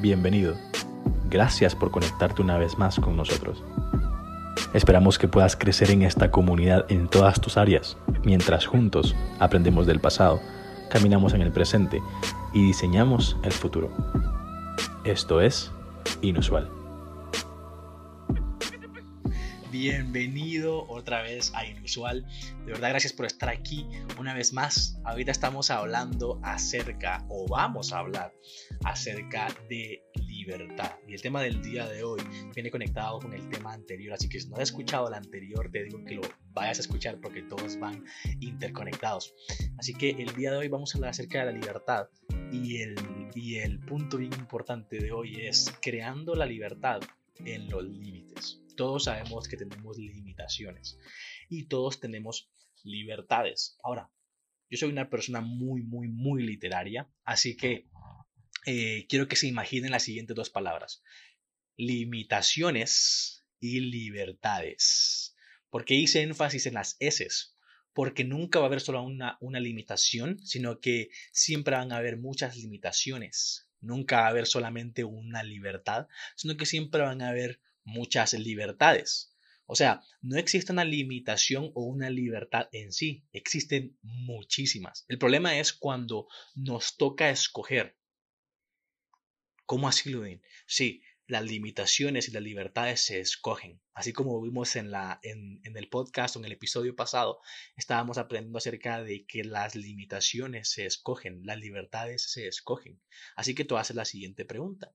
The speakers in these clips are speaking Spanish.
bienvenido. Gracias por conectarte una vez más con nosotros. Esperamos que puedas crecer en esta comunidad en todas tus áreas, mientras juntos aprendemos del pasado, caminamos en el presente y diseñamos el futuro. Esto es Inusual. Bienvenido otra vez a Inusual. De verdad, gracias por estar aquí una vez más. Ahorita estamos hablando acerca, o vamos a hablar acerca de libertad. Y el tema del día de hoy viene conectado con el tema anterior. Así que si no has escuchado el anterior, te digo que lo vayas a escuchar porque todos van interconectados. Así que el día de hoy vamos a hablar acerca de la libertad. Y el, y el punto bien importante de hoy es creando la libertad en los límites todos sabemos que tenemos limitaciones y todos tenemos libertades. Ahora, yo soy una persona muy, muy, muy literaria, así que eh, quiero que se imaginen las siguientes dos palabras. Limitaciones y libertades. ¿Por qué hice énfasis en las S? Porque nunca va a haber solo una, una limitación, sino que siempre van a haber muchas limitaciones. Nunca va a haber solamente una libertad, sino que siempre van a haber muchas libertades. O sea, no existe una limitación o una libertad en sí, existen muchísimas. El problema es cuando nos toca escoger. ¿Cómo así, Ludin? Sí, las limitaciones y las libertades se escogen. Así como vimos en, la, en, en, el podcast o en el episodio pasado, estábamos aprendiendo acerca de que las limitaciones se escogen, las libertades se escogen. Así que tú haces la siguiente pregunta.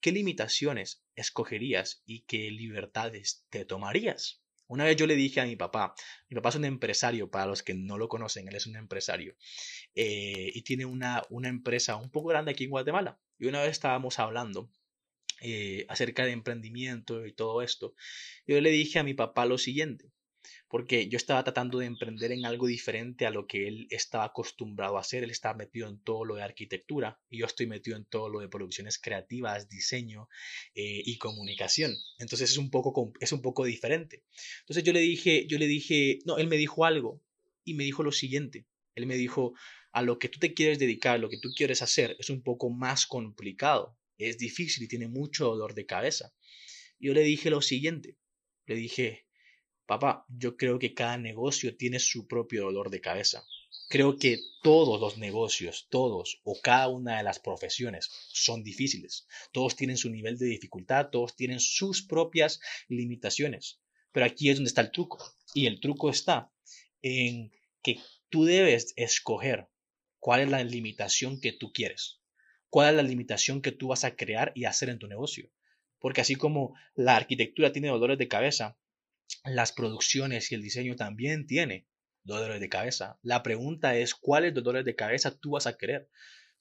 ¿Qué limitaciones escogerías y qué libertades te tomarías? Una vez yo le dije a mi papá, mi papá es un empresario, para los que no lo conocen, él es un empresario eh, y tiene una, una empresa un poco grande aquí en Guatemala. Y una vez estábamos hablando eh, acerca de emprendimiento y todo esto. Yo le dije a mi papá lo siguiente, porque yo estaba tratando de emprender en algo diferente a lo que él estaba acostumbrado a hacer. Él estaba metido en todo lo de arquitectura y yo estoy metido en todo lo de producciones creativas, diseño eh, y comunicación. Entonces es un poco es un poco diferente. Entonces yo le dije, yo le dije, no, él me dijo algo y me dijo lo siguiente. Él me dijo, a lo que tú te quieres dedicar, lo que tú quieres hacer es un poco más complicado es difícil y tiene mucho dolor de cabeza. Yo le dije lo siguiente, le dije, papá, yo creo que cada negocio tiene su propio dolor de cabeza. Creo que todos los negocios, todos o cada una de las profesiones son difíciles. Todos tienen su nivel de dificultad, todos tienen sus propias limitaciones. Pero aquí es donde está el truco. Y el truco está en que tú debes escoger cuál es la limitación que tú quieres cuál es la limitación que tú vas a crear y hacer en tu negocio. Porque así como la arquitectura tiene dolores de cabeza, las producciones y el diseño también tiene dolores de cabeza. La pregunta es cuáles dolores de cabeza tú vas a querer.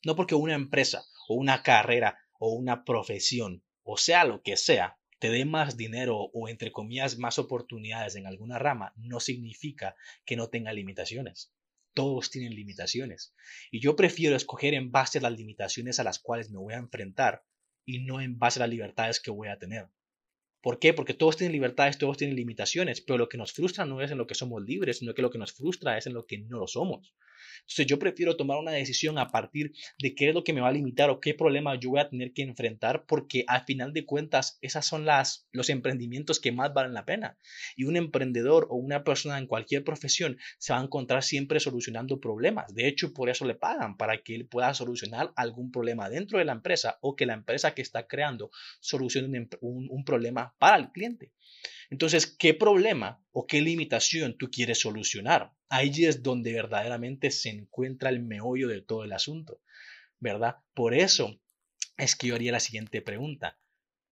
No porque una empresa o una carrera o una profesión o sea lo que sea te dé más dinero o entre comillas más oportunidades en alguna rama, no significa que no tenga limitaciones todos tienen limitaciones. Y yo prefiero escoger en base a las limitaciones a las cuales me voy a enfrentar y no en base a las libertades que voy a tener. ¿Por qué? Porque todos tienen libertades, todos tienen limitaciones, pero lo que nos frustra no es en lo que somos libres, sino que lo que nos frustra es en lo que no lo somos. Entonces yo prefiero tomar una decisión a partir de qué es lo que me va a limitar o qué problema yo voy a tener que enfrentar porque al final de cuentas esas son las los emprendimientos que más valen la pena. Y un emprendedor o una persona en cualquier profesión se va a encontrar siempre solucionando problemas. De hecho, por eso le pagan para que él pueda solucionar algún problema dentro de la empresa o que la empresa que está creando solucione un, un problema para el cliente. Entonces, ¿qué problema o qué limitación tú quieres solucionar? Ahí es donde verdaderamente se encuentra el meollo de todo el asunto, ¿verdad? Por eso es que yo haría la siguiente pregunta.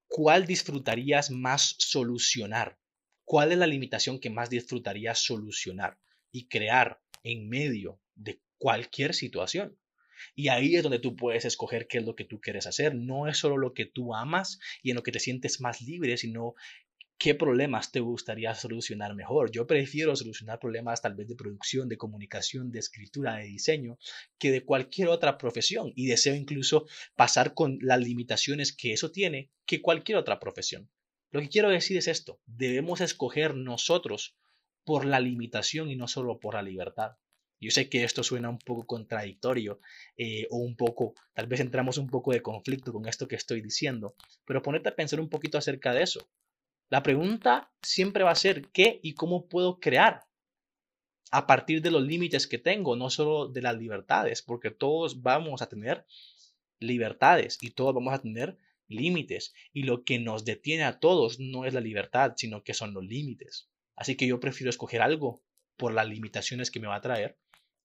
¿Cuál disfrutarías más solucionar? ¿Cuál es la limitación que más disfrutarías solucionar y crear en medio de cualquier situación? Y ahí es donde tú puedes escoger qué es lo que tú quieres hacer. No es solo lo que tú amas y en lo que te sientes más libre, sino ¿Qué problemas te gustaría solucionar mejor? Yo prefiero solucionar problemas tal vez de producción, de comunicación, de escritura, de diseño, que de cualquier otra profesión. Y deseo incluso pasar con las limitaciones que eso tiene que cualquier otra profesión. Lo que quiero decir es esto, debemos escoger nosotros por la limitación y no solo por la libertad. Yo sé que esto suena un poco contradictorio eh, o un poco, tal vez entramos un poco de conflicto con esto que estoy diciendo, pero ponete a pensar un poquito acerca de eso. La pregunta siempre va a ser qué y cómo puedo crear a partir de los límites que tengo, no solo de las libertades, porque todos vamos a tener libertades y todos vamos a tener límites. Y lo que nos detiene a todos no es la libertad, sino que son los límites. Así que yo prefiero escoger algo por las limitaciones que me va a traer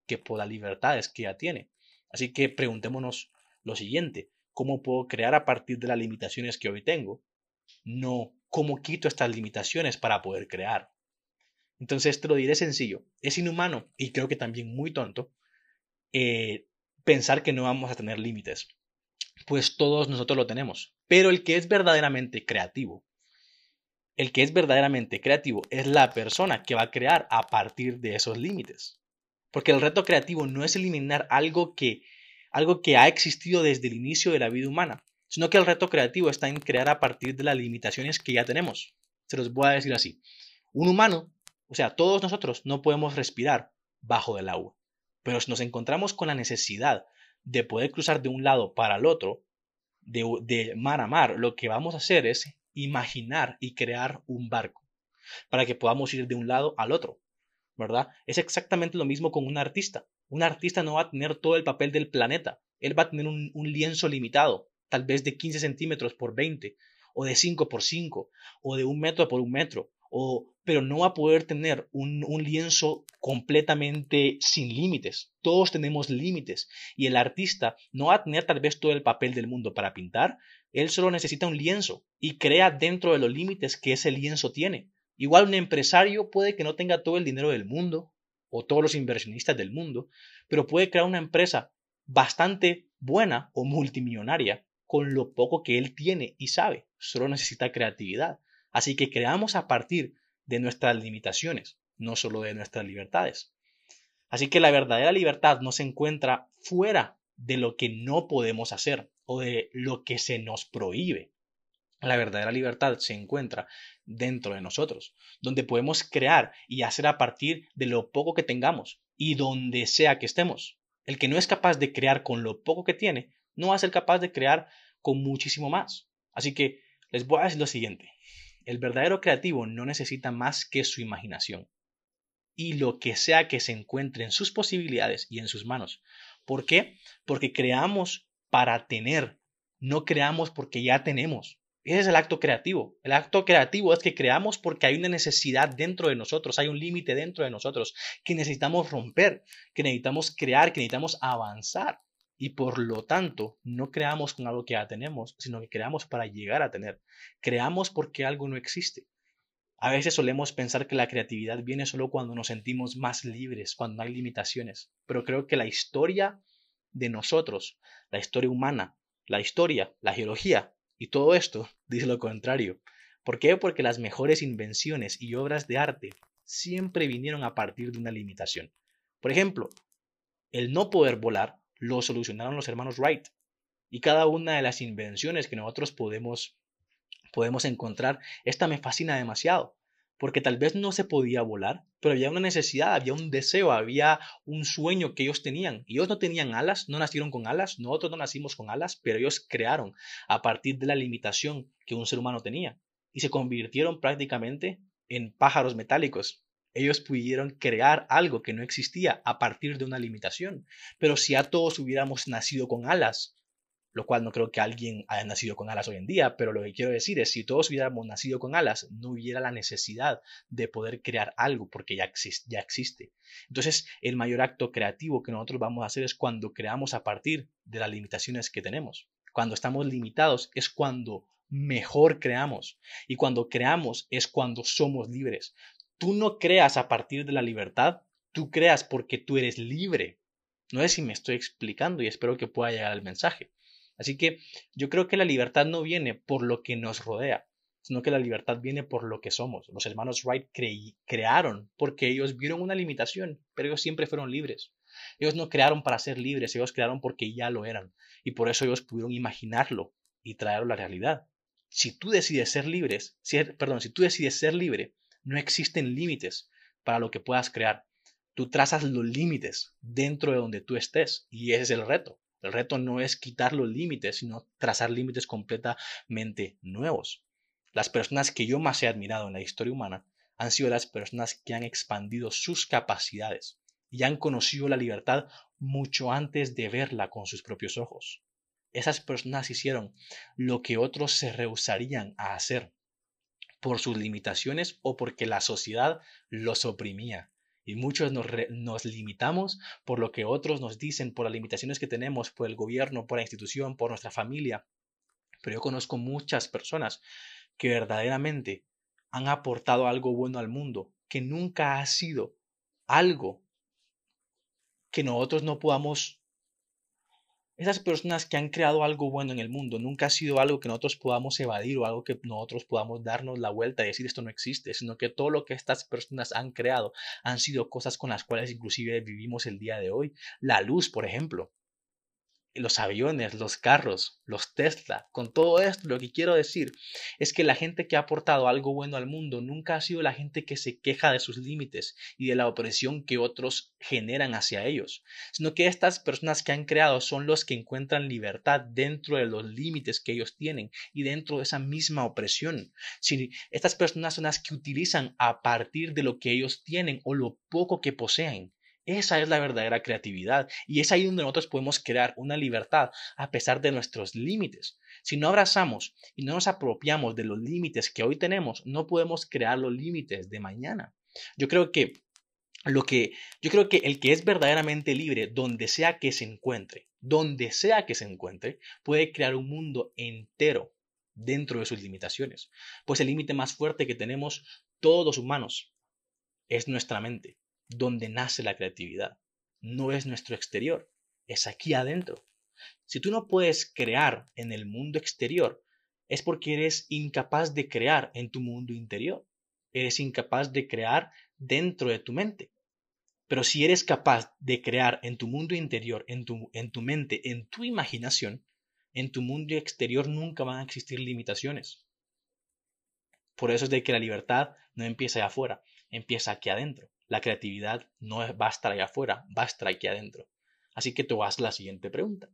que por las libertades que ya tiene. Así que preguntémonos lo siguiente, ¿cómo puedo crear a partir de las limitaciones que hoy tengo? No, ¿cómo quito estas limitaciones para poder crear? Entonces te lo diré sencillo, es inhumano y creo que también muy tonto eh, pensar que no vamos a tener límites, pues todos nosotros lo tenemos, pero el que es verdaderamente creativo, el que es verdaderamente creativo es la persona que va a crear a partir de esos límites. Porque el reto creativo no es eliminar algo que, algo que ha existido desde el inicio de la vida humana, sino que el reto creativo está en crear a partir de las limitaciones que ya tenemos. Se los voy a decir así. Un humano, o sea, todos nosotros no podemos respirar bajo el agua, pero si nos encontramos con la necesidad de poder cruzar de un lado para el otro, de, de mar a mar, lo que vamos a hacer es imaginar y crear un barco para que podamos ir de un lado al otro. ¿verdad? Es exactamente lo mismo con un artista. Un artista no va a tener todo el papel del planeta. Él va a tener un, lienzo limitado, tal vez de 15 centímetros por 20, o de 5 por 5, o de un metro por un metro, o, pero no va a poder tener un, un lienzo completamente sin límites. Todos tenemos límites. Y el artista no va a tener tal vez todo el papel del mundo para pintar. Él solo necesita un lienzo y crea dentro de los límites que ese lienzo tiene. Igual un empresario puede que no tenga todo el dinero del mundo o todos los inversionistas del mundo, pero puede crear una empresa bastante buena o multimillonaria con lo poco que él tiene y sabe. Solo necesita creatividad. Así que creamos a partir de nuestras limitaciones, no solo de nuestras libertades. Así que la verdadera libertad no se encuentra fuera de lo que no podemos hacer o de lo que se nos prohíbe. La verdadera libertad se encuentra dentro de nosotros, donde podemos crear y hacer a partir de lo poco que tengamos y donde sea que estemos. El que no es capaz de crear con lo poco que tiene, no va a ser capaz de crear con muchísimo más. Así que les voy a decir lo siguiente. El verdadero creativo no necesita más que su imaginación y lo que sea que se encuentre en sus posibilidades y en sus manos. ¿Por qué? Porque creamos para tener, no creamos porque ya tenemos. Ese es el acto creativo. El acto creativo es que creamos porque hay una necesidad dentro de nosotros, hay un límite dentro de nosotros que necesitamos romper, que necesitamos crear, que necesitamos avanzar. Y por lo tanto, no creamos con algo que ya tenemos, sino que creamos para llegar a tener. Creamos porque algo no existe. A veces solemos pensar que la creatividad viene solo cuando nos sentimos más libres, cuando no hay limitaciones. Pero creo que la historia de nosotros, la historia humana, la historia, la geología, y todo esto dice lo contrario. ¿Por qué? Porque las mejores invenciones y obras de arte siempre vinieron a partir de una limitación. Por ejemplo, el no poder volar lo solucionaron los hermanos Wright. Y cada una de las invenciones que nosotros podemos, podemos encontrar, esta me fascina demasiado porque tal vez no se podía volar, pero había una necesidad, había un deseo, había un sueño que ellos tenían. Y ellos no tenían alas, no nacieron con alas, nosotros no nacimos con alas, pero ellos crearon a partir de la limitación que un ser humano tenía y se convirtieron prácticamente en pájaros metálicos. Ellos pudieron crear algo que no existía a partir de una limitación. Pero si a todos hubiéramos nacido con alas, lo cual no creo que alguien haya nacido con alas hoy en día, pero lo que quiero decir es, si todos hubiéramos nacido con alas, no hubiera la necesidad de poder crear algo porque ya, existe, ya existe. Entonces, el mayor acto creativo que nosotros vamos a hacer es cuando creamos a partir de las limitaciones que tenemos. Cuando estamos limitados es cuando mejor creamos y cuando creamos es cuando somos libres. Tú no creas a partir de la libertad, tú creas porque tú eres libre. No sé si me estoy explicando y espero que pueda llegar el mensaje. Así que yo creo que la libertad no viene por lo que nos rodea, sino que la libertad viene por lo que somos. Los hermanos Wright crearon porque ellos vieron una limitación, pero ellos siempre fueron libres. Ellos no crearon para ser libres, ellos crearon porque ya lo eran. Y por eso ellos pudieron imaginarlo y traerlo a la realidad. Si tú decides ser libres, perdón, si tú decides ser libre, no existen límites para lo que puedas crear. Tú trazas los límites dentro de donde tú estés y ese es el reto. El reto no es quitar los límites, sino trazar límites completamente nuevos. Las personas que yo más he admirado en la historia humana han sido las personas que han expandido sus capacidades y han conocido la libertad mucho antes de verla con sus propios ojos. Esas personas hicieron lo que otros se rehusarían a hacer por sus limitaciones o porque la sociedad los oprimía. Y muchos nos, limitamos por lo que otros nos dicen, por las limitaciones que tenemos, por el gobierno, por la institución, por nuestra familia. Pero yo conozco muchas personas que verdaderamente han aportado algo bueno al mundo, que nunca ha sido algo que nosotros no podamos esas personas que han creado algo bueno en el mundo nunca ha sido algo que nosotros podamos evadir o algo que nosotros podamos darnos la vuelta y decir esto no existe, sino que todo lo que estas personas han creado han sido cosas con las cuales inclusive vivimos el día de hoy. La luz, por ejemplo los aviones, los carros, los Tesla, con todo esto lo que quiero decir es que la gente que ha aportado algo bueno al mundo nunca ha sido la gente que se queja de sus límites y de la opresión que otros generan hacia ellos, sino que estas personas que han creado son los que encuentran libertad dentro de los límites que ellos tienen y dentro de esa misma opresión. Si estas personas son las que utilizan a partir de lo que ellos tienen o lo poco que poseen esa es la verdadera creatividad y es ahí donde nosotros podemos crear una libertad a pesar de nuestros límites. Si no abrazamos y no nos apropiamos de los límites que hoy tenemos, no podemos crear los límites de mañana. Yo creo que lo que yo creo que el que es verdaderamente libre donde sea que se encuentre, donde sea que se encuentre, puede crear un mundo entero dentro de sus limitaciones. Pues el límite más fuerte que tenemos todos humanos es nuestra mente donde nace la creatividad. No es nuestro exterior, es aquí adentro. Si tú no puedes crear en el mundo exterior, es porque eres incapaz de crear en tu mundo interior. Eres incapaz de crear dentro de tu mente. Pero si eres capaz de crear en tu mundo interior, en tu, en tu mente, en tu imaginación, en tu mundo exterior nunca van a existir limitaciones. Por eso es de que la libertad no empieza allá afuera, empieza aquí adentro. La creatividad no va a estar allá afuera, va a estar aquí adentro. Así que te vas la siguiente pregunta.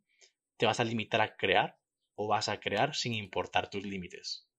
¿Te vas a limitar a crear o vas a crear sin importar tus límites?